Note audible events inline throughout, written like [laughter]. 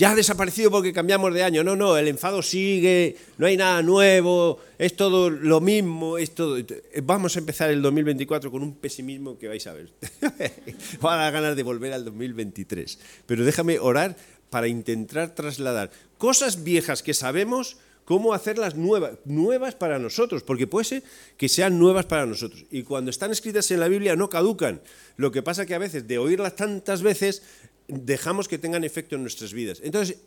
ya ha desaparecido porque cambiamos de año. No, no, el enfado sigue, no hay nada nuevo, es todo lo mismo, es todo... Vamos a empezar el 2024 con un pesimismo que vais a ver. [laughs] Va a ganas de volver al 2023. Pero déjame orar para intentar trasladar cosas viejas que sabemos, cómo hacerlas nuevas, nuevas para nosotros, porque puede ser que sean nuevas para nosotros. Y cuando están escritas en la Biblia no caducan. Lo que pasa que a veces de oírlas tantas veces dejamos que tengan efecto en nuestras vidas. Entonces,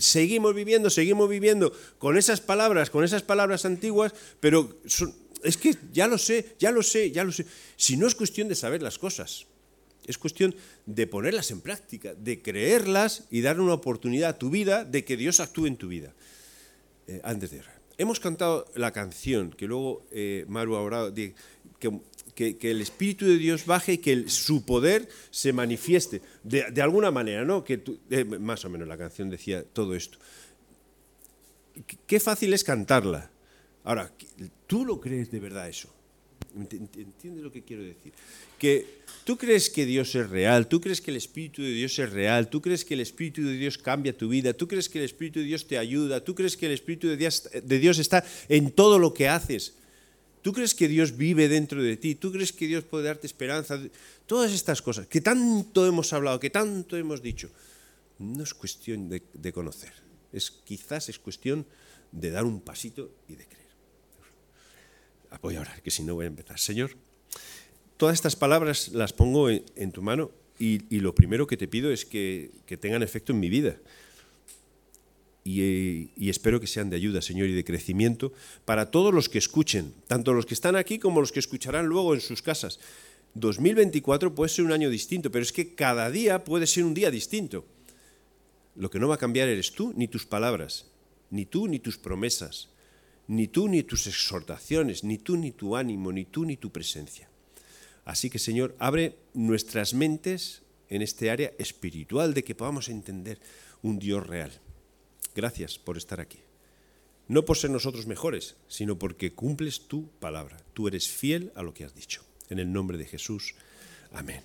seguimos viviendo, seguimos viviendo con esas palabras, con esas palabras antiguas, pero es que ya lo sé, ya lo sé, ya lo sé. Si no es cuestión de saber las cosas, es cuestión de ponerlas en práctica, de creerlas y dar una oportunidad a tu vida de que Dios actúe en tu vida. Eh, antes de Hemos cantado la canción que luego eh, Maru ha orado, que que, el Espíritu de Dios baje y que su poder se manifieste de, alguna manera, ¿no? Que eh, más o menos la canción decía todo esto. Qué fácil es cantarla. Ahora, ¿tú lo crees de verdad eso? ¿Entiendes lo que quiero decir? Que tú crees que Dios es real, tú crees que el Espíritu de Dios es real, tú crees que el Espíritu de Dios cambia tu vida, tú crees que el Espíritu de Dios te ayuda, tú crees que el Espíritu de Dios está en todo lo que haces. ¿Tú crees que Dios vive dentro de ti? ¿Tú crees que Dios puede darte esperanza? Todas estas cosas que tanto hemos hablado, que tanto hemos dicho, no es cuestión de, conocer, es, quizás es cuestión de dar un pasito y de creer. Voy a orar, que si no voy a empezar. Señor, todas estas palabras las pongo en, tu mano y, lo primero que te pido es que tengan efecto en mi vida y, espero que sean de ayuda, Señor, y de crecimiento para todos los que escuchen, tanto los que están aquí como los que escucharán luego en sus casas. 2024 puede ser un año distinto, pero es que cada día puede ser un día distinto. Lo que no va a cambiar eres tú ni tus palabras, ni tú ni tus promesas, ni tú ni tus exhortaciones, ni tú ni tu ánimo, ni tú ni tu presencia. Así que Señor, abre nuestras mentes en este área espiritual de que podamos entender un Dios real. Gracias por estar aquí. No por ser nosotros mejores, sino porque cumples tu palabra. Tú eres fiel a lo que has dicho. En el nombre de Jesús. Amén.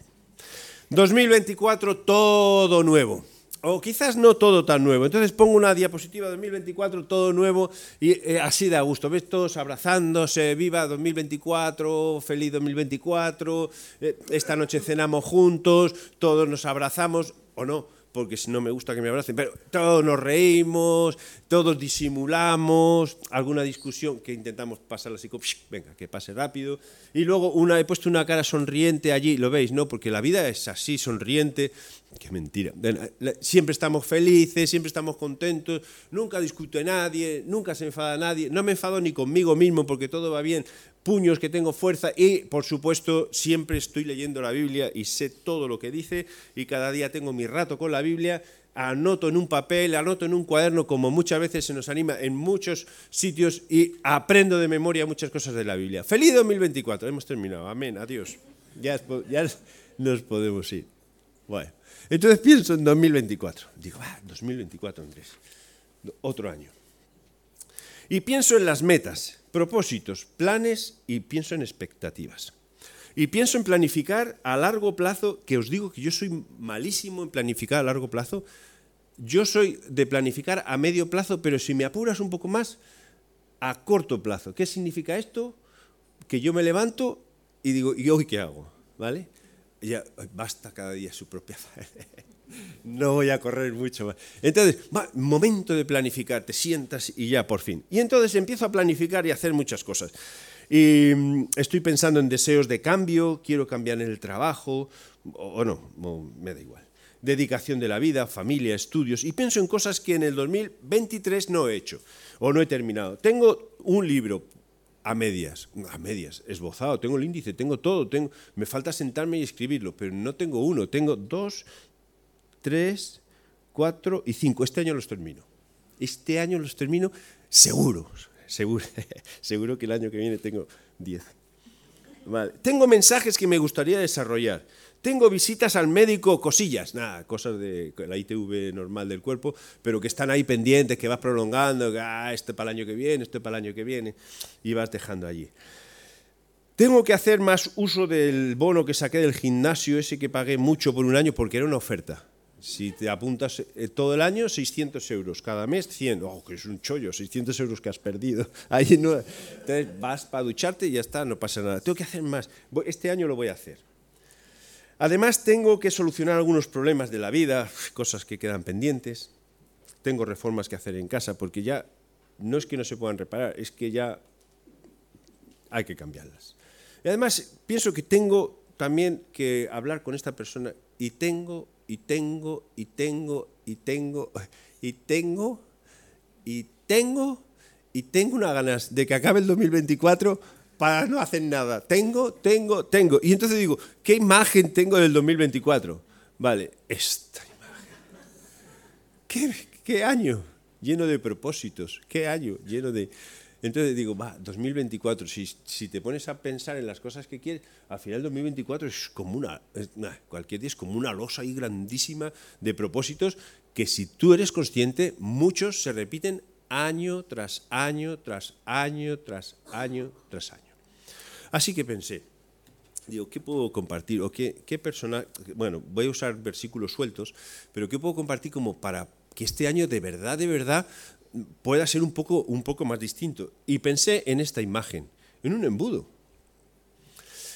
2024, todo nuevo. O quizás no todo tan nuevo. Entonces pongo una diapositiva 2024, todo nuevo, y eh, así da gusto. ¿Ves? Todos abrazándose, viva 2024, feliz 2024, eh, esta noche cenamos juntos, todos nos abrazamos, o no porque no me gusta que me abracen, pero todos nos reímos, todos disimulamos, alguna discusión que intentamos pasar así, venga, que pase rápido, y luego una, he puesto una cara sonriente allí, lo veis, ¿no? Porque la vida es así, sonriente, qué mentira, siempre estamos felices, siempre estamos contentos, nunca discute nadie, nunca se enfada nadie, no me enfado ni conmigo mismo porque todo va bien, puños, que tengo fuerza y, por supuesto, siempre estoy leyendo la Biblia y sé todo lo que dice y cada día tengo mi rato con la Biblia, anoto en un papel, anoto en un cuaderno, como muchas veces se nos anima en muchos sitios y aprendo de memoria muchas cosas de la Biblia. Feliz 2024, hemos terminado, amén, adiós. Ya, nos podemos ir. Bueno, entonces pienso en 2024. Digo, ah, 2024, Andrés, otro año. Y pienso en las metas propósitos, planes y pienso en expectativas. Y pienso en planificar a largo plazo, que os digo que yo soy malísimo en planificar a largo plazo. Yo soy de planificar a medio plazo, pero si me apuras un poco más, a corto plazo. ¿Qué significa esto? Que yo me levanto y digo, ¿y hoy qué hago? ¿Vale? Ya, basta cada día su propia [laughs] no voy a correr mucho más. Entonces, momento de planificar, te sientas y ya por fin. Y entonces empiezo a planificar y a hacer muchas cosas. Y mm, estoy pensando en deseos de cambio, quiero cambiar en el trabajo, o, no, me da igual. Dedicación de la vida, familia, estudios, y pienso en cosas que en el 2023 no he hecho o no he terminado. Tengo un libro a medias, a medias, esbozado, tengo el índice, tengo todo, tengo, me falta sentarme y escribirlo, pero no tengo uno, tengo dos, tres, cuatro y cinco. Este año los termino. Este año los termino seguro, seguro, [laughs] seguro que el año que viene tengo diez. Tengo mensajes que me gustaría desarrollar. Tengo visitas al médico, cosillas, nada, cosas de la ITV normal del cuerpo, pero que están ahí pendientes, que vas prolongando, que ah, este para el año que viene, este para el año que viene, y vas dejando allí. Tengo que hacer más uso del bono que saqué del gimnasio, ese que pagué mucho por un año porque era una oferta Si te apuntas eh, todo el año, 600 euros. Cada mes, 100. Oh, que es un chollo, 600 euros que has perdido. [laughs] Ahí no. Entonces vas para ducharte y ya está, no pasa nada. Tengo que hacer más. Este año lo voy a hacer. Además, tengo que solucionar algunos problemas de la vida, cosas que quedan pendientes. Tengo reformas que hacer en casa porque ya no es que no se puedan reparar, es que ya hay que cambiarlas. Y además, pienso que tengo también que hablar con esta persona y tengo, y tengo, y tengo, y tengo, y tengo, y tengo, y tengo una ganas de que acabe el 2024 para no hacer nada. Tengo, tengo, tengo. Y entonces digo, ¿qué imagen tengo del 2024? Vale, esta imagen. ¿Qué, año? Lleno de propósitos. ¿Qué año? Lleno de... Entonces digo, va, 2024, si, si, te pones a pensar en las cosas que quieres, al final 2024 es como una, cualquier día es como una losa ahí grandísima de propósitos que si tú eres consciente, muchos se repiten año tras año, tras año, tras año, tras año. Así que pensé, digo, ¿qué puedo compartir? ¿O qué, qué persona, bueno, voy a usar versículos sueltos, pero ¿qué puedo compartir como para que este año de verdad, de verdad, pueda ser un poco, un poco más distinto. Y pensé en esta imagen, en un embudo.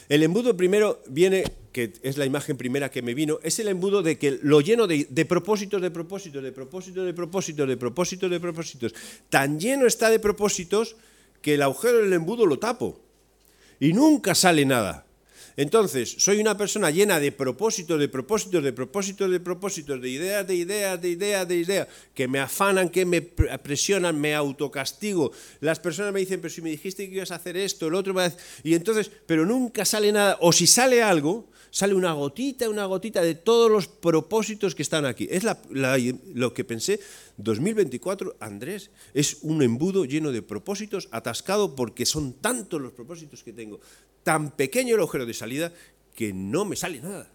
El embudo primero viene, que es la imagen primera que me vino, es el embudo de que lo lleno de, de propósitos, de propósitos, de propósitos, de propósitos, de propósitos, de propósitos. Tan lleno está de propósitos que el agujero del embudo lo tapo. Y nunca sale nada. Entonces, soy una persona llena de propósitos, de propósitos, de propósitos, de propósitos, de ideas, de ideas, de ideas, de ideas, que me afanan, que me presionan, me autocastigo. Las personas me dicen, pero si me dijiste que ibas a hacer esto, el otro, y entonces, pero nunca sale nada. O si sale algo, sale una gotita, una gotita de todos los propósitos que están aquí. Es lo que pensé, 2024, Andrés, es un embudo lleno de propósitos, atascado porque son tantos los propósitos que tengo, tan pequeño el agujero de salida que no me sale nada.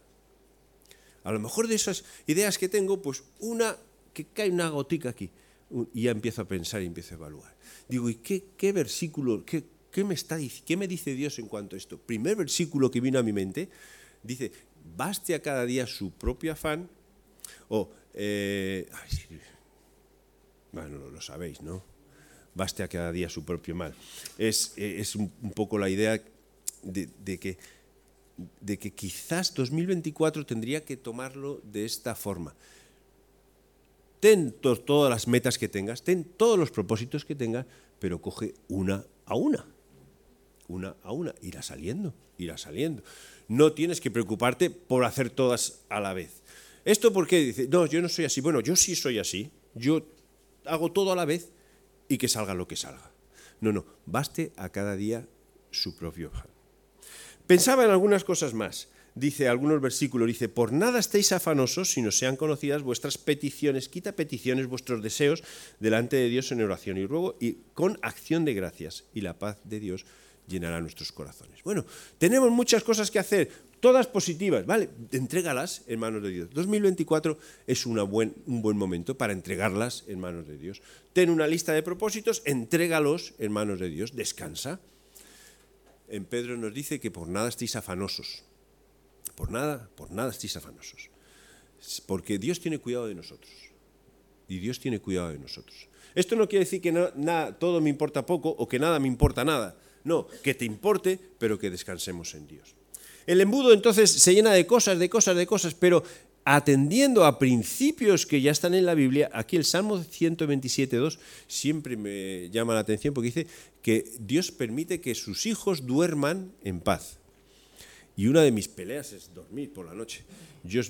A lo mejor de esas ideas que tengo, pues una, que cae una gotica aquí, y ya empiezo a pensar y empiezo a evaluar. Digo, ¿y qué, versículo, qué, me está, qué me dice Dios en cuanto a esto? Primer versículo que vino a mi mente, dice, baste a cada día su propio afán, o, eh, bueno, lo sabéis, ¿no? Baste a cada día su propio mal. Es, es un, poco la idea de, que, de que quizás 2024 tendría que tomarlo de esta forma. Ten todas las metas que tengas, ten todos los propósitos que tengas, pero coge una a una. Una a una. Irá saliendo, irá saliendo no tienes que preocuparte por hacer todas a la vez. ¿Esto por qué? Dice, no, yo no soy así. Bueno, yo sí soy así. Yo hago todo a la vez y que salga lo que salga. No, no, baste a cada día su propio Pensaba en algunas cosas más. Dice algunos versículos, dice, por nada estéis afanosos si no sean conocidas vuestras peticiones, quita peticiones, vuestros deseos delante de Dios en oración y ruego y con acción de gracias y la paz de Dios llenará nuestros corazones. Bueno, tenemos muchas cosas que hacer, todas positivas, ¿vale? Entrégalas en manos de Dios. 2024 es una buen, un buen momento para entregarlas en manos de Dios. Ten una lista de propósitos, entrégalos en manos de Dios, descansa. En Pedro nos dice que por nada estéis afanosos. Por nada, por nada estéis afanosos. Porque Dios tiene cuidado de nosotros. Y Dios tiene cuidado de nosotros. Esto no quiere decir que nada, todo me importa poco o que nada me importa nada. No, que te importe, pero que descansemos en Dios. El embudo entonces se llena de cosas, de cosas, de cosas, pero atendiendo a principios que ya están en la Biblia, aquí el Salmo 127.2 siempre me llama la atención porque dice que Dios permite que sus hijos duerman en paz. Y una de mis peleas es dormir por la noche. Yo,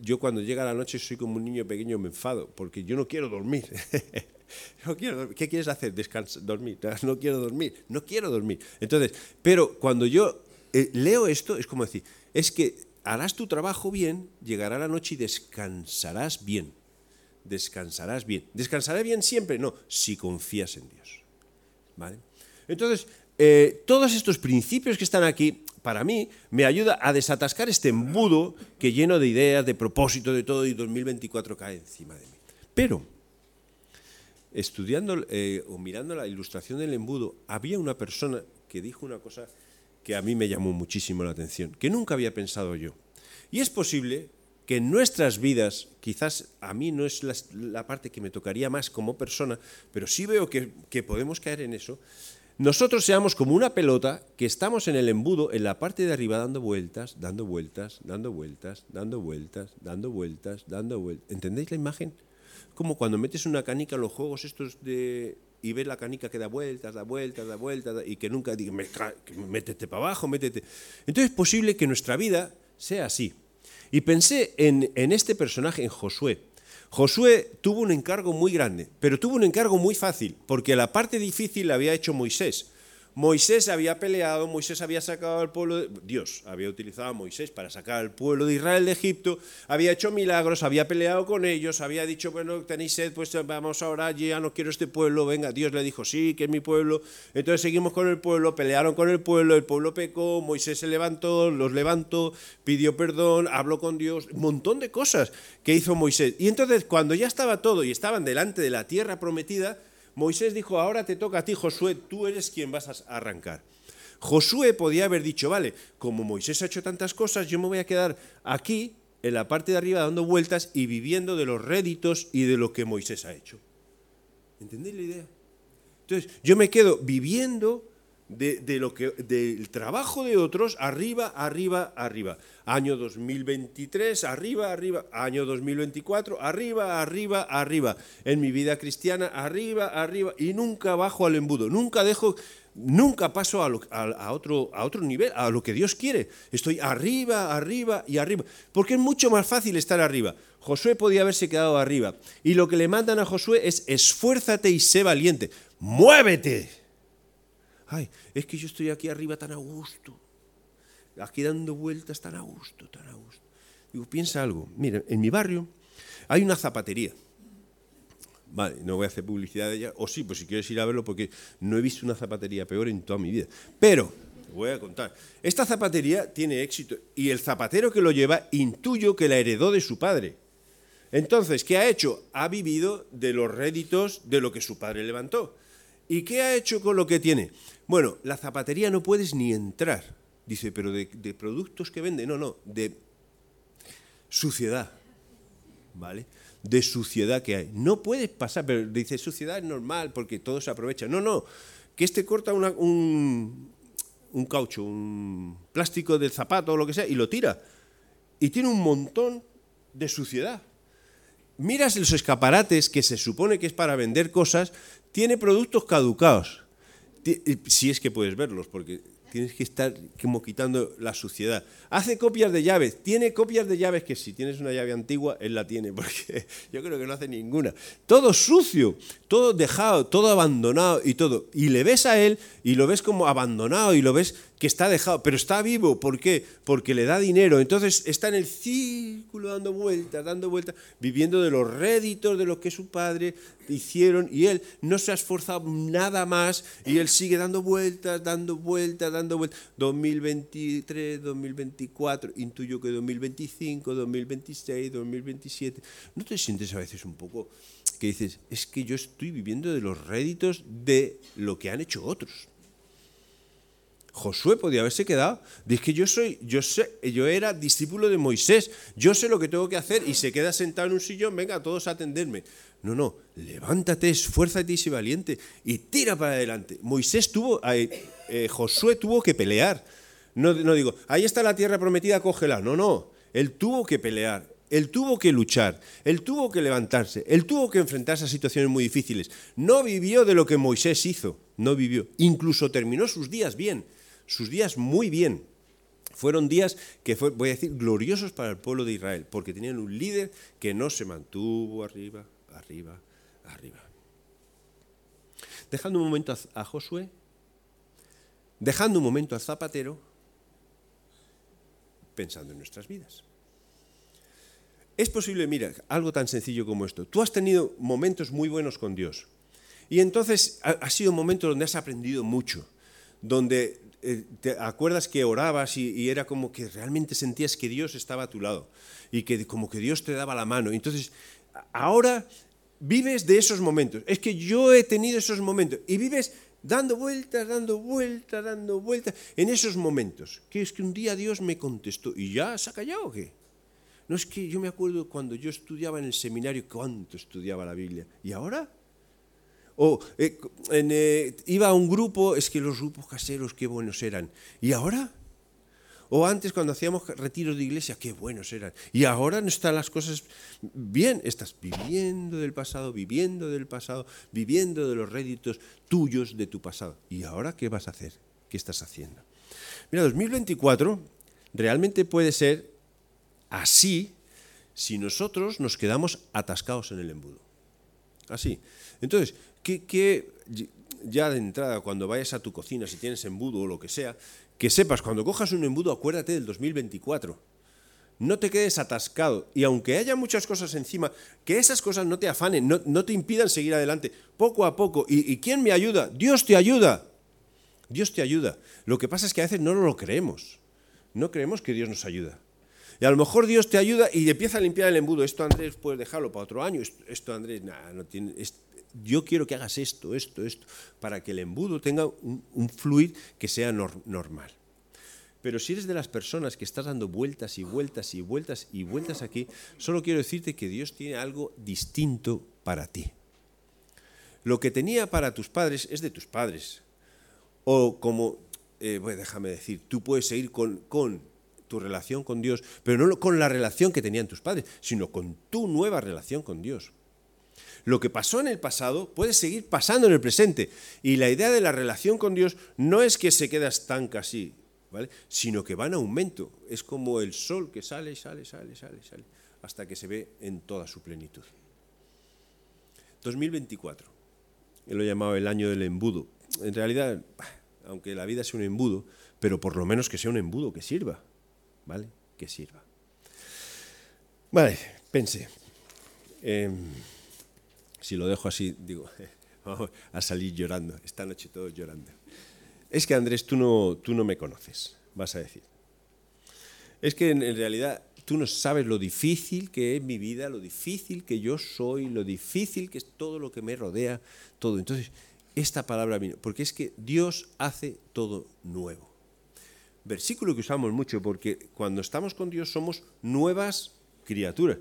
yo cuando llega la noche soy como un niño pequeño, me enfado, porque yo no quiero dormir. [laughs] ¿Qué quieres hacer? Descansar, dormir. [laughs] No quiero dormir. No quiero dormir. Entonces, pero cuando yo eh, leo esto, es como decir, es que harás tu trabajo bien, llegará la noche y descansarás bien. Descansarás bien. ¿Descansaré bien siempre? No, si confías en Dios. ¿Vale? Entonces, eh, todos estos principios que están aquí, para mí, me ayuda a desatascar este embudo que lleno de ideas, de propósito, de todo, y 2024 cae encima de mí. Pero, estudiando eh, o mirando la ilustración del embudo, había una persona que dijo una cosa que a mí me llamó muchísimo la atención, que nunca había pensado yo. Y es posible que en nuestras vidas, quizás a mí no es la, parte que me tocaría más como persona, pero sí veo que, que podemos caer en eso, nosotros seamos como una pelota que estamos en el embudo, en la parte de arriba, dando vueltas, dando vueltas, dando vueltas, dando vueltas, dando vueltas, dando vueltas. ¿Entendéis la imagen? Como cuando metes una canica en los juegos estos de... y ves la canica que da vueltas, da vueltas, da vueltas, y que nunca diga, métete para abajo, métete. Entonces es posible que nuestra vida sea así. Y pensé en, en este personaje, en Josué. Josué tuvo un encargo muy grande, pero tuvo un encargo muy fácil, porque la parte difícil la había hecho Moisés. Moisés había peleado, Moisés había sacado al pueblo, de, Dios había utilizado a Moisés para sacar al pueblo de Israel de Egipto, había hecho milagros, había peleado con ellos, había dicho, bueno, tenéis sed, pues vamos ahora, ya no quiero este pueblo, venga, Dios le dijo, sí, que es mi pueblo, entonces seguimos con el pueblo, pelearon con el pueblo, el pueblo pecó, Moisés se levantó, los levantó, pidió perdón, habló con Dios, un montón de cosas que hizo Moisés. Y entonces cuando ya estaba todo y estaban delante de la tierra prometida, Moisés dijo, ahora te toca a ti, Josué, tú eres quien vas a arrancar. Josué podía haber dicho, vale, como Moisés ha hecho tantas cosas, yo me voy a quedar aquí, en la parte de arriba, dando vueltas y viviendo de los réditos y de lo que Moisés ha hecho. ¿Entendéis la idea? Entonces, yo me quedo viviendo de, lo que, del trabajo de otros arriba, arriba, arriba. Año 2023, arriba, arriba. Año 2024, arriba, arriba, arriba. En mi vida cristiana, arriba, arriba. Y nunca bajo al embudo. Nunca dejo, nunca paso a, a, otro, a otro nivel, a lo que Dios quiere. Estoy arriba, arriba y arriba. Porque es mucho más fácil estar arriba. Josué podía haberse quedado arriba. Y lo que le mandan a Josué es esfuérzate y sé valiente. Muévete ay, es que yo estoy aquí arriba tan a gusto, aquí dando vueltas tan a gusto, tan a gusto. Digo, piensa algo. Mira, en mi barrio hay una zapatería. Vale, no voy a hacer publicidad de ella, o sí, pues si quieres ir a verlo, porque no he visto una zapatería peor en toda mi vida. Pero, voy a contar, esta zapatería tiene éxito y el zapatero que lo lleva intuyo que la heredó de su padre. Entonces, ¿qué ha hecho? Ha vivido de los réditos de lo que su padre levantó. ¿Y qué ha hecho con lo que tiene? Bueno, la zapatería no puedes ni entrar. Dice, pero de, productos que vende, no, no, de suciedad. ¿Vale? De suciedad que hay. No puedes pasar, pero dice, suciedad es normal porque todo se aprovecha. No, no, que este corta un, un caucho, un plástico del zapato o lo que sea y lo tira. Y tiene un montón de suciedad. Miras los escaparates que se supone que es para vender cosas, tiene productos caducados si es que puedes verlos, porque tienes que estar como quitando la suciedad. Hace copias de llaves, tiene copias de llaves que si tienes una llave antigua, él la tiene, [laughs] porque yo creo que no hace ninguna. Todo sucio, todo dejado, todo abandonado y todo. Y le ves a él y lo ves como abandonado y lo ves que está dejado, pero está vivo. ¿Por qué? Porque le da dinero. Entonces está en el círculo dando vueltas, dando vueltas, viviendo de los réditos de lo que su padre hicieron y él no se ha esforzado nada más y él sigue dando vueltas, dando vueltas, dando vueltas. 2023, 2024, intuyo que 2025, 2026, 2027. ¿No te sientes a veces un poco que dices, es que yo estoy viviendo de los réditos de lo que han hecho otros? Josué podía haberse quedado. Dice que yo soy, yo sé, yo era discípulo de Moisés, yo sé lo que tengo que hacer y se queda sentado en un sillón, venga, todos a atenderme. No, no, levántate, esfuérzate y sé valiente y tira para adelante. Moisés tuvo, eh, Josué tuvo que pelear. No, no digo, ahí está la tierra prometida, cógela. No, no, él tuvo que pelear. Él tuvo que luchar, él tuvo que levantarse, él tuvo que enfrentarse a situaciones muy difíciles. No vivió de lo que Moisés hizo, no vivió. Incluso terminó sus días bien sus días muy bien. Fueron días que, voy a decir, gloriosos para el pueblo de Israel, porque tenían un líder que no se mantuvo arriba, arriba, arriba. Dejando un momento a, Josué, dejando un momento al zapatero, pensando en nuestras vidas. Es posible, mira, algo tan sencillo como esto. Tú has tenido momentos muy buenos con Dios. Y entonces ha, sido un momento donde has aprendido mucho, donde te acuerdas que orabas y, era como que realmente sentías que Dios estaba a tu lado y que como que Dios te daba la mano. Entonces, ahora vives de esos momentos. Es que yo he tenido esos momentos y vives dando vueltas, dando vueltas, dando vueltas en esos momentos. Que es que un día Dios me contestó y ya se ha callado o qué? No es que yo me acuerdo cuando yo estudiaba en el seminario cuánto estudiaba la Biblia. ¿Y ahora? O eh, eh, iba a un grupo, es que los grupos caseros qué buenos eran. ¿Y ahora? O antes cuando hacíamos retiros de iglesia, qué buenos eran. Y ahora no están las cosas bien. Estás viviendo del pasado, viviendo del pasado, viviendo de los réditos tuyos de tu pasado. ¿Y ahora qué vas a hacer? ¿Qué estás haciendo? Mira, 2024 realmente puede ser así si nosotros nos quedamos atascados en el embudo. Así. Entonces, ¿qué, ya de entrada, cuando vayas a tu cocina, si tienes embudo o lo que sea, que sepas, cuando cojas un embudo, acuérdate del 2024. No te quedes atascado. Y aunque haya muchas cosas encima, que esas cosas no te afanen, no, te impidan seguir adelante, poco a poco. ¿Y, ¿Y quién me ayuda? Dios te ayuda. Dios te ayuda. Lo que pasa es que a veces no lo creemos. No creemos que Dios nos ayuda. Y a lo mejor Dios te ayuda y empieza a limpiar el embudo. Esto, Andrés, puedes dejarlo para otro año. Esto, Andrés, nada, no tiene. Yo quiero que hagas esto, esto, esto, para que el embudo tenga un, fluir que sea normal. Pero si eres de las personas que estás dando vueltas y vueltas y vueltas y vueltas aquí, solo quiero decirte que Dios tiene algo distinto para ti. Lo que tenía para tus padres es de tus padres. O como, eh, déjame decir, tú puedes seguir con tu relación con Dios, pero no con la relación que tenían tus padres, sino con tu nueva relación con Dios. Lo que pasó en el pasado puede seguir pasando en el presente. Y la idea de la relación con Dios no es que se queda estanca así, ¿vale? sino que va en aumento. Es como el sol que sale, sale, sale, sale, sale, hasta que se ve en toda su plenitud. 2024, lo he llamado el año del embudo. En realidad, aunque la vida sea un embudo, pero por lo menos que sea un embudo que sirva. ¿vale? Que sirva. Vale, pense. Em, si lo dejo así, digo, [laughs] vamos a salir llorando. Esta noche todos llorando. Es que Andrés, tú no, tú no me conoces, vas a decir. Es que en, realidad tú no sabes lo difícil que es mi vida, lo difícil que yo soy, lo difícil que es todo lo que me rodea, todo. Entonces, esta palabra vino, porque es que Dios hace todo nuevo versículo que usamos mucho, porque cuando estamos con Dios somos nuevas criaturas.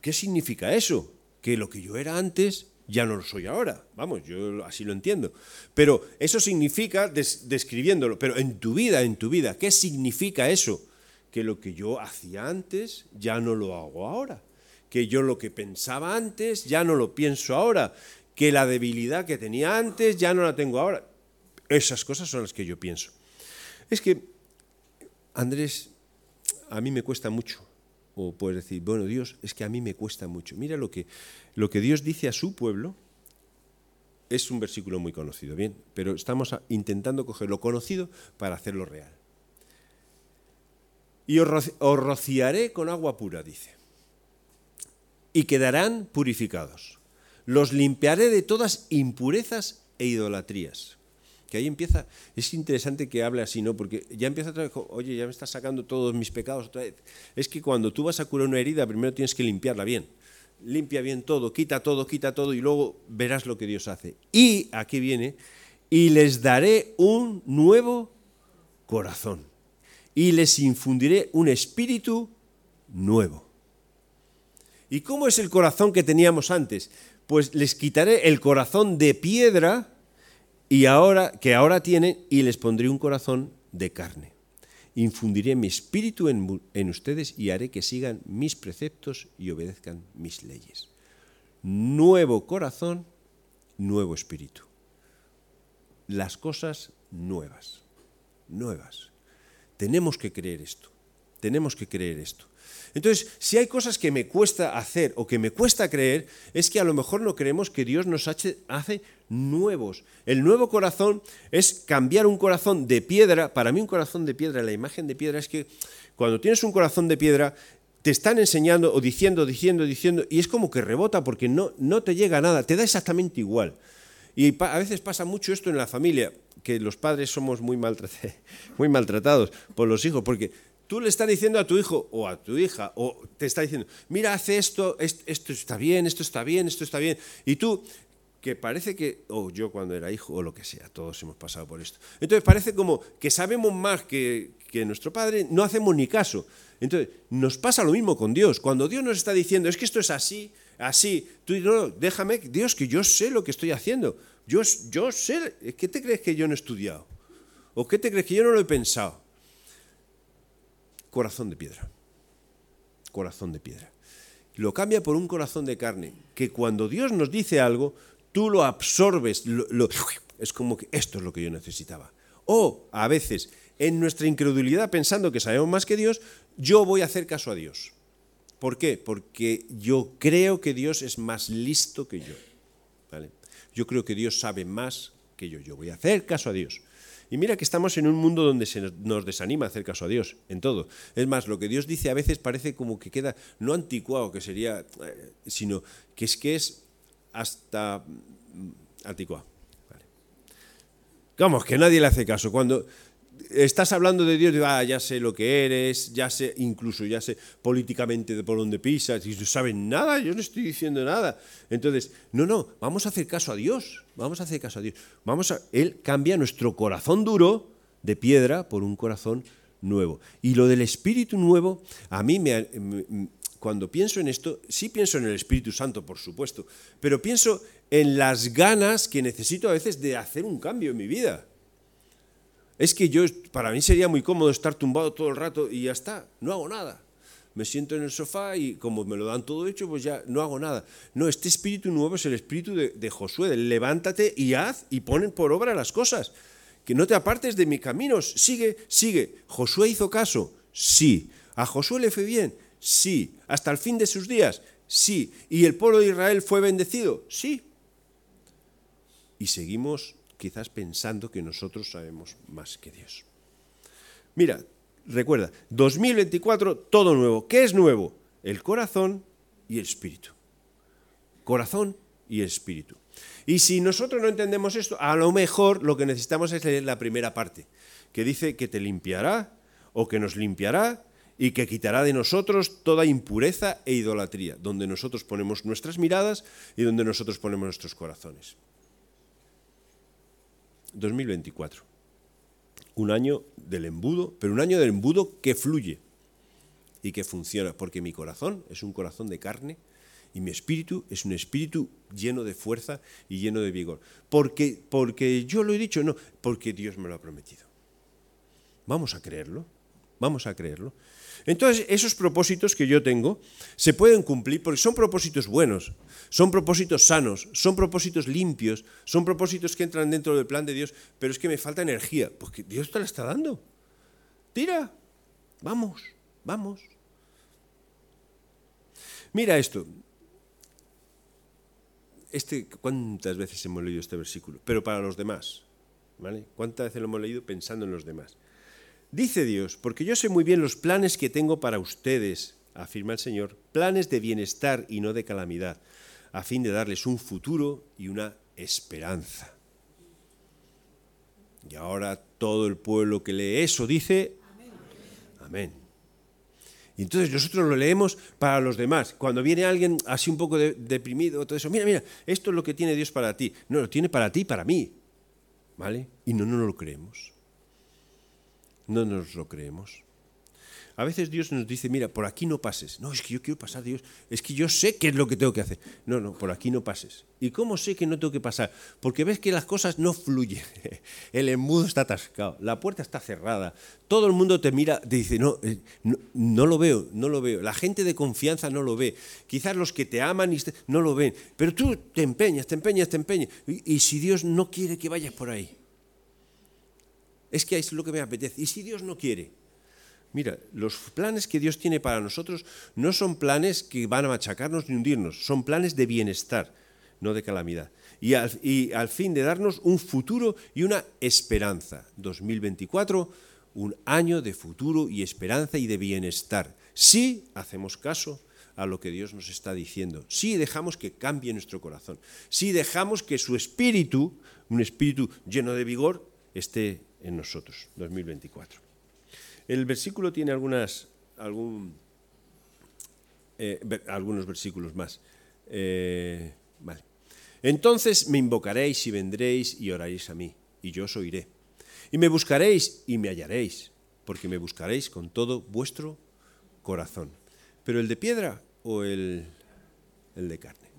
¿Qué significa eso? Que lo que yo era antes ya no lo soy ahora. Vamos, yo así lo entiendo. Pero eso significa, describiéndolo, pero en tu vida, en tu vida, ¿qué significa eso? Que lo que yo hacía antes ya no lo hago ahora. Que yo lo que pensaba antes ya no lo pienso ahora. Que la debilidad que tenía antes ya no la tengo ahora. Esas cosas son las que yo pienso. Es que, Andrés, a mí me cuesta mucho. O puedes decir, bueno, Dios, es que a mí me cuesta mucho. Mira lo que, lo que Dios dice a su pueblo. Es un versículo muy conocido, bien, pero estamos intentando coger lo conocido para hacerlo real. Y os rociaré con agua pura, dice, y quedarán purificados. Los limpiaré de todas impurezas e idolatrías que ahí empieza, es interesante que hable así, ¿no? Porque ya empieza otra vez, oye, ya me estás sacando todos mis pecados otra vez. Es que cuando tú vas a curar una herida, primero tienes que limpiarla bien. Limpia bien todo, quita todo, quita todo y luego verás lo que Dios hace. Y aquí viene, y les daré un nuevo corazón. Y les infundiré un espíritu nuevo. ¿Y cómo es el corazón que teníamos antes? Pues les quitaré el corazón de piedra y ahora que ahora tienen y les pondré un corazón de carne. Infundiré mi espíritu en, en, ustedes y haré que sigan mis preceptos y obedezcan mis leyes. Nuevo corazón, nuevo espíritu. Las cosas nuevas, nuevas. Tenemos que creer esto. Tenemos que creer esto. Entonces, si hay cosas que me cuesta hacer o que me cuesta creer, es que a lo mejor no creemos que Dios nos hace, nuevos. El nuevo corazón es cambiar un corazón de piedra. Para mí un corazón de piedra, la imagen de piedra es que cuando tienes un corazón de piedra, te están enseñando o diciendo, diciendo, diciendo, y es como que rebota porque no, no te llega nada, te da exactamente igual. Y a veces pasa mucho esto en la familia, que los padres somos muy, [laughs] muy maltratados por los hijos, porque tú le estás diciendo a tu hijo o a tu hija, o te está diciendo, mira, hace esto, esto está bien, esto está bien, esto está bien, y tú, que parece que, o yo cuando era hijo, o lo que sea, todos hemos pasado por esto. Entonces parece como que sabemos más que, que nuestro Padre, no hacemos ni caso. Entonces, nos pasa lo mismo con Dios. Cuando Dios nos está diciendo, es que esto es así, así, tú no, no, déjame, Dios, que yo sé lo que estoy haciendo. Yo, yo sé, ¿qué te crees que yo no he estudiado? ¿O qué te crees que yo no lo he pensado? Corazón de piedra. Corazón de piedra. Lo cambia por un corazón de carne, que cuando Dios nos dice algo, tú lo absorbes, es como que esto es lo que yo necesitaba. O a veces, en nuestra incredulidad, pensando que sabemos más que Dios, yo voy a hacer caso a Dios. ¿Por qué? Porque yo creo que Dios es más listo que yo. Yo creo que Dios sabe más que yo. Yo voy a hacer caso a Dios. Y mira que estamos en un mundo donde se nos desanima hacer caso a Dios, en todo. Es más, lo que Dios dice a veces parece como que queda, no anticuado, que sería, eh, sino que es que es hasta mm, anticuado. Vamos, que nadie le hace caso. Cuando estás hablando de Dios, ah, ya sé lo que eres, ya sé, incluso ya sé políticamente de por dónde pisas, y no saben nada, yo no estoy diciendo nada. Entonces, no, no, vamos a hacer caso a Dios, vamos a hacer caso a Dios. Vamos a, Él cambia nuestro corazón duro de piedra por un corazón nuevo. Y lo del Espíritu nuevo, a mí me, cuando pienso en esto, sí pienso en el Espíritu Santo, por supuesto, pero pienso en las ganas que necesito a veces de hacer un cambio en mi vida. Es que yo, para mí sería muy cómodo estar tumbado todo el rato y ya está, no hago nada. Me siento en el sofá y como me lo dan todo hecho, pues ya no hago nada. No, este espíritu nuevo es el espíritu de, Josué, de levántate y haz y ponen por obra las cosas. Que no te apartes de mis caminos, sigue, sigue. ¿Josué hizo caso? Sí. ¿A Josué le fue bien? Sí. ¿Hasta el fin de sus días? Sí. ¿Y el pueblo de Israel fue bendecido? Sí. Y seguimos quizás pensando que nosotros sabemos más que Dios. Mira, recuerda, 2024, todo nuevo. ¿Qué es nuevo? El corazón y el espíritu. Corazón y espíritu. Y si nosotros no entendemos esto, a lo mejor lo que necesitamos es leer la primera parte, que dice que te limpiará o que nos limpiará y que quitará de nosotros toda impureza e idolatría, donde nosotros ponemos nuestras miradas y donde nosotros ponemos nuestros corazones. 2024. Un año del embudo, pero un año del embudo que fluye y que funciona, porque mi corazón es un corazón de carne y mi espíritu es un espíritu lleno de fuerza y lleno de vigor. Porque, porque yo lo he dicho, no, porque Dios me lo ha prometido. Vamos a creerlo, vamos a creerlo. Entonces, esos propósitos que yo tengo se pueden cumplir porque son propósitos buenos, son propósitos sanos, son propósitos limpios, son propósitos que entran dentro del plan de Dios, pero es que me falta energía, porque Dios te la está dando. Tira, vamos, vamos. Mira esto. Este, ¿Cuántas veces hemos leído este versículo? Pero para los demás. ¿vale? ¿Cuántas veces lo hemos leído pensando en los demás? Dice Dios, porque yo sé muy bien los planes que tengo para ustedes, afirma el Señor, planes de bienestar y no de calamidad, a fin de darles un futuro y una esperanza. Y ahora todo el pueblo que lee eso dice, amén. Y entonces nosotros lo leemos para los demás. Cuando viene alguien así un poco deprimido, todo eso, mira, mira, esto es lo que tiene Dios para ti. No, lo tiene para ti y para mí. ¿Vale? Y no, no lo creemos no nos lo creemos. A veces Dios nos dice, mira, por aquí no pases. No, es que yo quiero pasar, Dios. Es que yo sé qué es lo que tengo que hacer. No, no, por aquí no pases. ¿Y cómo sé que no tengo que pasar? Porque ves que las cosas no fluyen. [laughs] El embudo está atascado, la puerta está cerrada. Todo el mundo te mira, te dice, no, eh, no, lo veo, no lo veo. La gente de confianza no lo ve. Quizás los que te aman no lo ven. Pero tú te empeñas, te empeñas, te empeñas. y si Dios no quiere que vayas por ahí? Es que es lo que me apetece. ¿Y si Dios no quiere? Mira, los planes que Dios tiene para nosotros no son planes que van a machacarnos ni hundirnos, son planes de bienestar, no de calamidad. Y al, fin de darnos un futuro y una esperanza. 2024, un año de futuro y esperanza y de bienestar. Si hacemos caso a lo que Dios nos está diciendo, si dejamos que cambie nuestro corazón, si dejamos que su espíritu, un espíritu lleno de vigor, esté en nosotros, 2024. El versículo tiene algunas, algún, eh, algunos versículos más. Eh, vale. Entonces me invocaréis y vendréis y oraréis a mí, y yo os oiré. Y me buscaréis y me hallaréis, porque me buscaréis con todo vuestro corazón. Pero el de piedra o el, el de carne.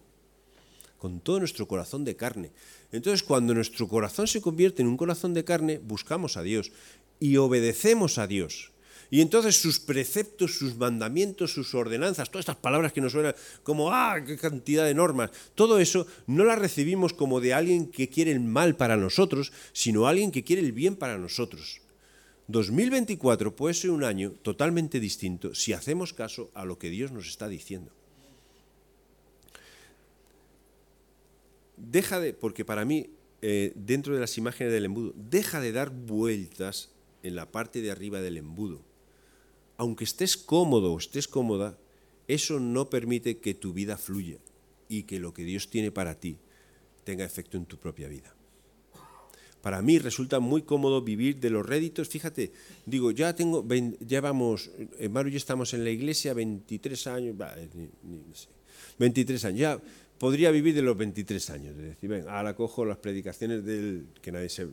Con todo nuestro corazón de carne. Entonces, cuando nuestro corazón se convierte en un corazón de carne, buscamos a Dios y obedecemos a Dios. Y entonces sus preceptos, sus mandamientos, sus ordenanzas, todas estas palabras que nos suenan como, ah, qué cantidad de normas, todo eso no las recibimos como de alguien que quiere el mal para nosotros, sino alguien que quiere el bien para nosotros. 2024 puede ser un año totalmente distinto si hacemos caso a lo que Dios nos está diciendo. Deja de, porque para mí, eh, dentro de las imágenes del embudo, deja de dar vueltas en la parte de arriba del embudo. Aunque estés cómodo o estés cómoda, eso no permite que tu vida fluya y que lo que Dios tiene para ti tenga efecto en tu propia vida. Para mí resulta muy cómodo vivir de los réditos. Fíjate, digo, ya tengo, ya vamos, Maru ya estamos en la iglesia 23 años, 23 años, ya podría vivir de los 23 años. Es decir, ven, ahora cojo las predicaciones del, que nadie se,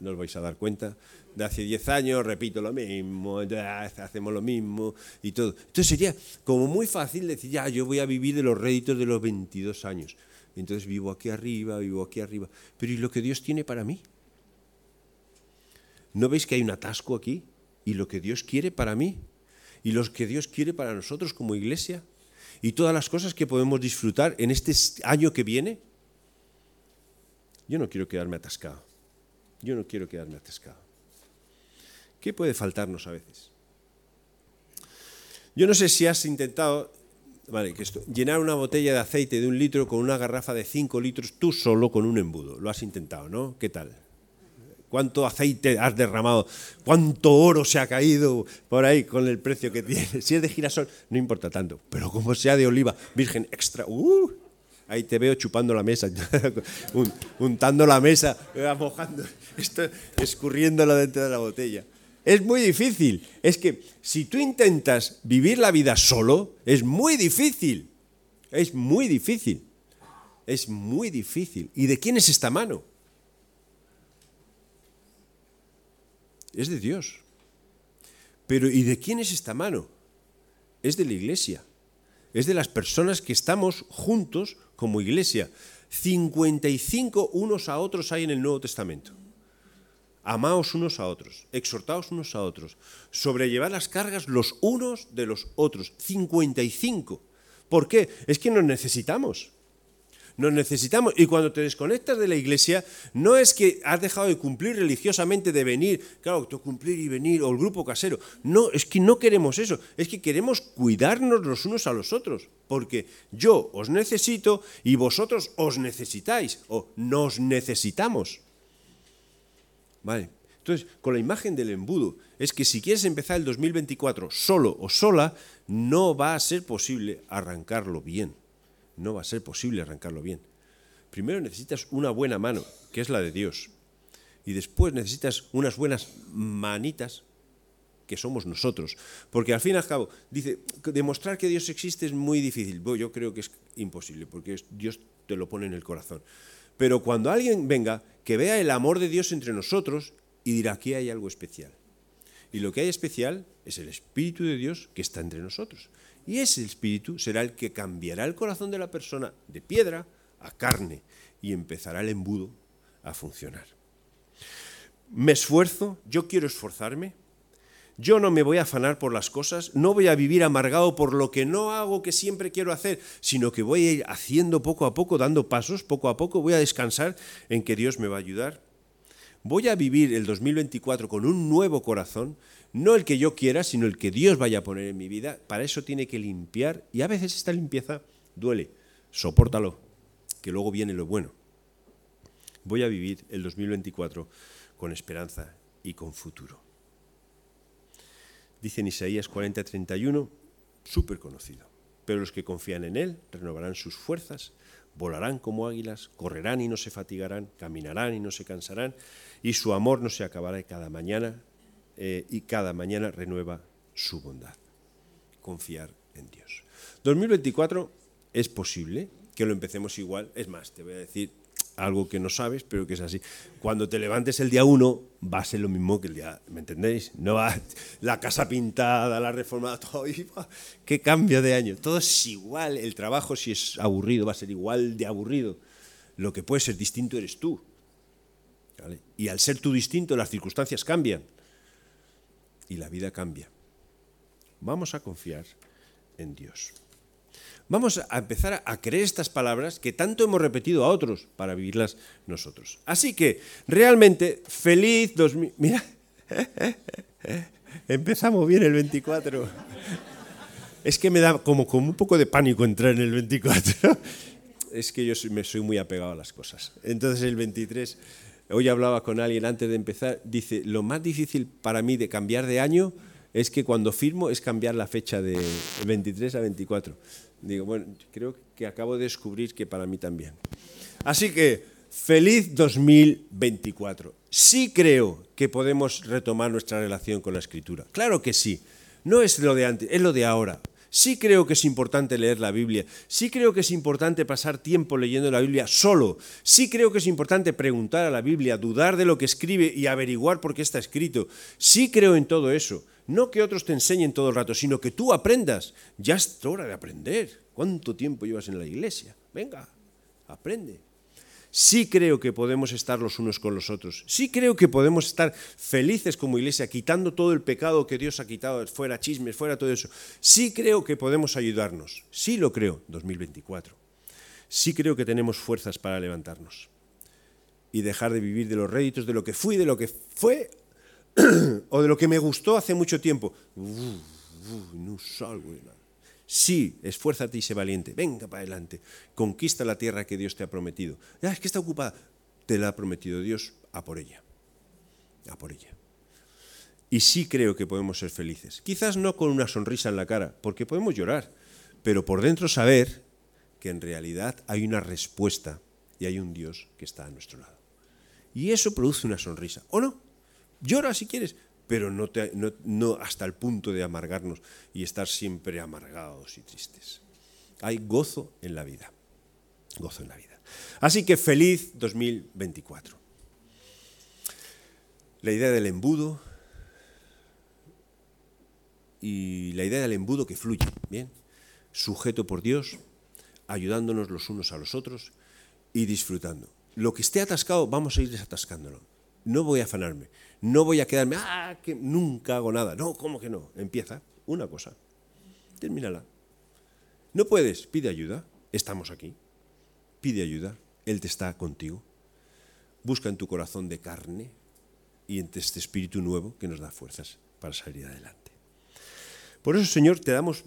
no os vais a dar cuenta, de hace 10 años, repito lo mismo, hacemos lo mismo y todo. Entonces sería como muy fácil decir, ya, yo voy a vivir de los réditos de los 22 años. Entonces vivo aquí arriba, vivo aquí arriba. Pero ¿y lo que Dios tiene para mí? ¿No veis que hay un atasco aquí? ¿Y lo que Dios quiere para mí? ¿Y lo que Dios quiere para nosotros como iglesia? ¿Y todas las cosas que podemos disfrutar en este año que viene? Yo no quiero quedarme atascado. Yo no quiero quedarme atascado. ¿Qué puede faltarnos a veces? Yo no sé si has intentado vale, que llenar una botella de aceite de un litro con una garrafa de cinco litros tú solo con un embudo. Lo has intentado, ¿no? ¿Qué tal? Cuánto aceite has derramado, cuánto oro se ha caído por ahí con el precio que tiene. [laughs] Si es de girasol, no importa tanto, pero como sea de oliva virgen extra, uh, ahí te veo chupando la mesa, [laughs] untando la mesa, mojando, [laughs] esto, escurriéndolo dentro de la botella. Es muy difícil. Es que si tú intentas vivir la vida solo, es muy difícil. Es muy difícil. Es muy difícil. ¿Y de quién es esta mano? Es de Dios. Pero ¿y de quién es esta mano? Es de la iglesia. Es de las personas que estamos juntos como iglesia. 55 unos a otros hay en el Nuevo Testamento. Amaos unos a otros, exhortaos unos a otros, sobrellevad las cargas los unos de los otros. 55. ¿Por qué? Es que nos necesitamos. Nos necesitamos. Y cuando te desconectas de la iglesia, no es que has dejado de cumplir religiosamente, de venir, claro, cumplir y venir, o el grupo casero. No, es que no queremos eso. Es que queremos cuidarnos los unos a los otros. Porque yo os necesito y vosotros os necesitáis, o nos necesitamos. Vale. Entonces, con la imagen del embudo, es que si quieres empezar el 2024 solo o sola, no va a ser posible arrancarlo bien no va a ser posible arrancarlo bien. Primero necesitas una buena mano, que es la de Dios. Y después necesitas unas buenas manitas, que somos nosotros. Porque al fin y al cabo, dice, demostrar que Dios existe es muy difícil. yo creo que es imposible, porque Dios te lo pone en el corazón. Pero cuando alguien venga, que vea el amor de Dios entre nosotros y dirá, aquí hay algo especial. Y lo que hay especial es el Espíritu de Dios que está entre nosotros. Y ese espíritu será el que cambiará el corazón de la persona de piedra a carne y empezará el embudo a funcionar. Me esfuerzo, yo quiero esforzarme, yo no me voy a afanar por las cosas, no voy a vivir amargado por lo que no hago que siempre quiero hacer, sino que voy a ir haciendo poco a poco, dando pasos, poco a poco, voy a descansar en que Dios me va a ayudar. Voy a vivir el 2024 con un nuevo corazón, no el que yo quiera, sino el que Dios vaya a poner en mi vida. Para eso tiene que limpiar y a veces esta limpieza duele. Sopórtalo, que luego viene lo bueno. Voy a vivir el 2024 con esperanza y con futuro. Dice en Isaías 40:31, súper conocido. Pero los que confían en Él renovarán sus fuerzas, volarán como águilas, correrán y no se fatigarán, caminarán y no se cansarán, y su amor no se acabará cada mañana eh, y cada mañana renueva su bondad. Confiar en Dios. 2024 es posible que lo empecemos igual. Es más, te voy a decir, algo que no sabes, pero que es así. Cuando te levantes el día 1, va a ser lo mismo que el día, ¿me entendéis? No va la casa pintada, la reforma, todo, [laughs] ¿qué cambio de año? Todo es igual, el trabajo si es aburrido va a ser igual de aburrido. Lo que puede ser distinto eres tú. Y al ser tú distinto, las circunstancias cambian y la vida cambia. Vamos a confiar en Dios. Vamos a empezar a creer estas palabras que tanto hemos repetido a otros para vivirlas nosotros. Así que, realmente, feliz 2000... Mira, [laughs] empezamos bien el 24. Es que me da como, como un poco de pánico entrar en el 24. [laughs] Es que yo me soy muy apegado a las cosas. Entonces el 23 Hoy hablaba con alguien antes de empezar, dice, lo más difícil para mí de cambiar de año es que cuando firmo es cambiar la fecha de 23 a 24. Digo, bueno, creo que acabo de descubrir que para mí también. Así que, feliz 2024. Sí creo que podemos retomar nuestra relación con la escritura. Claro que sí. No es lo de antes, es lo de ahora. Sí creo que es importante leer la Biblia, sí creo que es importante pasar tiempo leyendo la Biblia solo, sí creo que es importante preguntar a la Biblia, dudar de lo que escribe y averiguar por qué está escrito. Sí creo en todo eso. No que otros te enseñen todo el rato, sino que tú aprendas. Ya es hora de aprender. ¿Cuánto tiempo llevas en la iglesia? Venga, aprende. Sí creo que podemos estar los unos con los otros. Sí creo que podemos estar felices como iglesia, quitando todo el pecado que Dios ha quitado, fuera chismes, fuera todo eso. Sí creo que podemos ayudarnos. Sí lo creo, 2024. Sí creo que tenemos fuerzas para levantarnos y dejar de vivir de los réditos de lo que fui, de lo que fue [clears throat] o de lo que me gustó hace mucho tiempo. no salgo de nada. Sí, esfuérzate y sé valiente. Venga para adelante. Conquista la tierra que Dios te ha prometido. Ya, es que está ocupada. Te la ha prometido Dios. A por ella. A por ella. Y sí creo que podemos ser felices. Quizás no con una sonrisa en la cara, porque podemos llorar, pero por dentro saber que en realidad hay una respuesta y hay un Dios que está a nuestro lado. Y eso produce una sonrisa. ¿O no? Llora si quieres, pero no, hasta el punto de amargarnos y estar siempre amargados y tristes. Hay gozo en la vida, gozo en la vida. Así que feliz 2024. La idea del embudo y la idea del embudo que fluye, bien, sujeto por Dios, ayudándonos los unos a los otros y disfrutando. Lo que esté atascado, vamos a ir desatascándolo. No voy a afanarme. No voy a quedarme, ah, que nunca hago nada. No, ¿cómo que no? Empieza una cosa. Termínala. No puedes, pide ayuda. Estamos aquí. Pide ayuda. Él te está contigo. Busca en tu corazón de carne y en este espíritu nuevo que nos da fuerzas para salir adelante. Por eso, Señor, te damos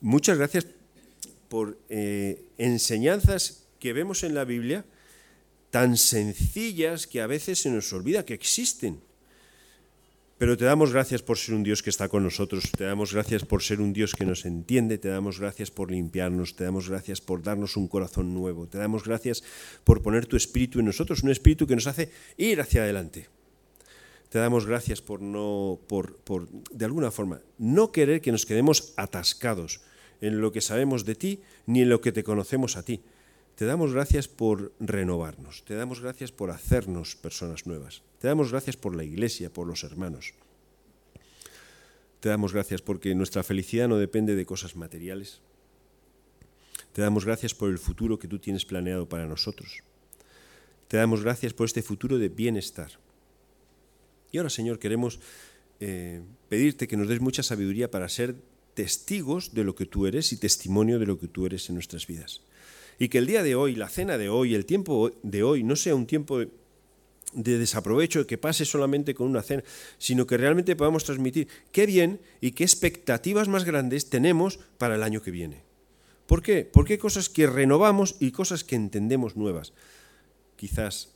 muchas gracias por eh, enseñanzas que vemos en la Biblia tan sencillas que a veces se nos olvida que existen. Pero te damos gracias por ser un Dios que está con nosotros, te damos gracias por ser un Dios que nos entiende, te damos gracias por limpiarnos, te damos gracias por darnos un corazón nuevo, te damos gracias por poner tu espíritu en nosotros, un espíritu que nos hace ir hacia adelante. Te damos gracias por no, por, por de alguna forma, no querer que nos quedemos atascados en lo que sabemos de ti ni en lo que te conocemos a ti, te damos gracias por renovarnos, te damos gracias por hacernos personas nuevas, te damos gracias por la iglesia, por los hermanos. Te damos gracias porque nuestra felicidad no depende de cosas materiales. Te damos gracias por el futuro que tú tienes planeado para nosotros. Te damos gracias por este futuro de bienestar. Y ahora, Señor, queremos eh, pedirte que nos des mucha sabiduría para ser testigos de lo que tú eres y testimonio de lo que tú eres en nuestras vidas. Y que el día de hoy, la cena de hoy, el tiempo de hoy no sea un tiempo de, desaprovecho, que pase solamente con una cena, sino que realmente podamos transmitir qué bien y qué expectativas más grandes tenemos para el año que viene. ¿Por qué? Porque hay cosas que renovamos y cosas que entendemos nuevas. Quizás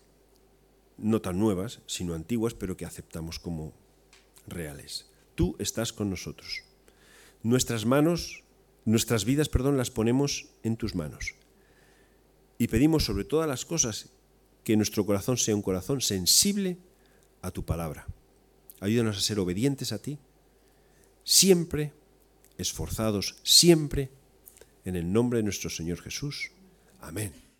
no tan nuevas, sino antiguas, pero que aceptamos como reales. Tú estás con nosotros. Nuestras manos, nuestras vidas, perdón, las ponemos en tus manos. Y pedimos sobre todas las cosas que nuestro corazón sea un corazón sensible a tu palabra. Ayúdanos a ser obedientes a ti, siempre, esforzados, siempre, en el nombre de nuestro Señor Jesús. Amén.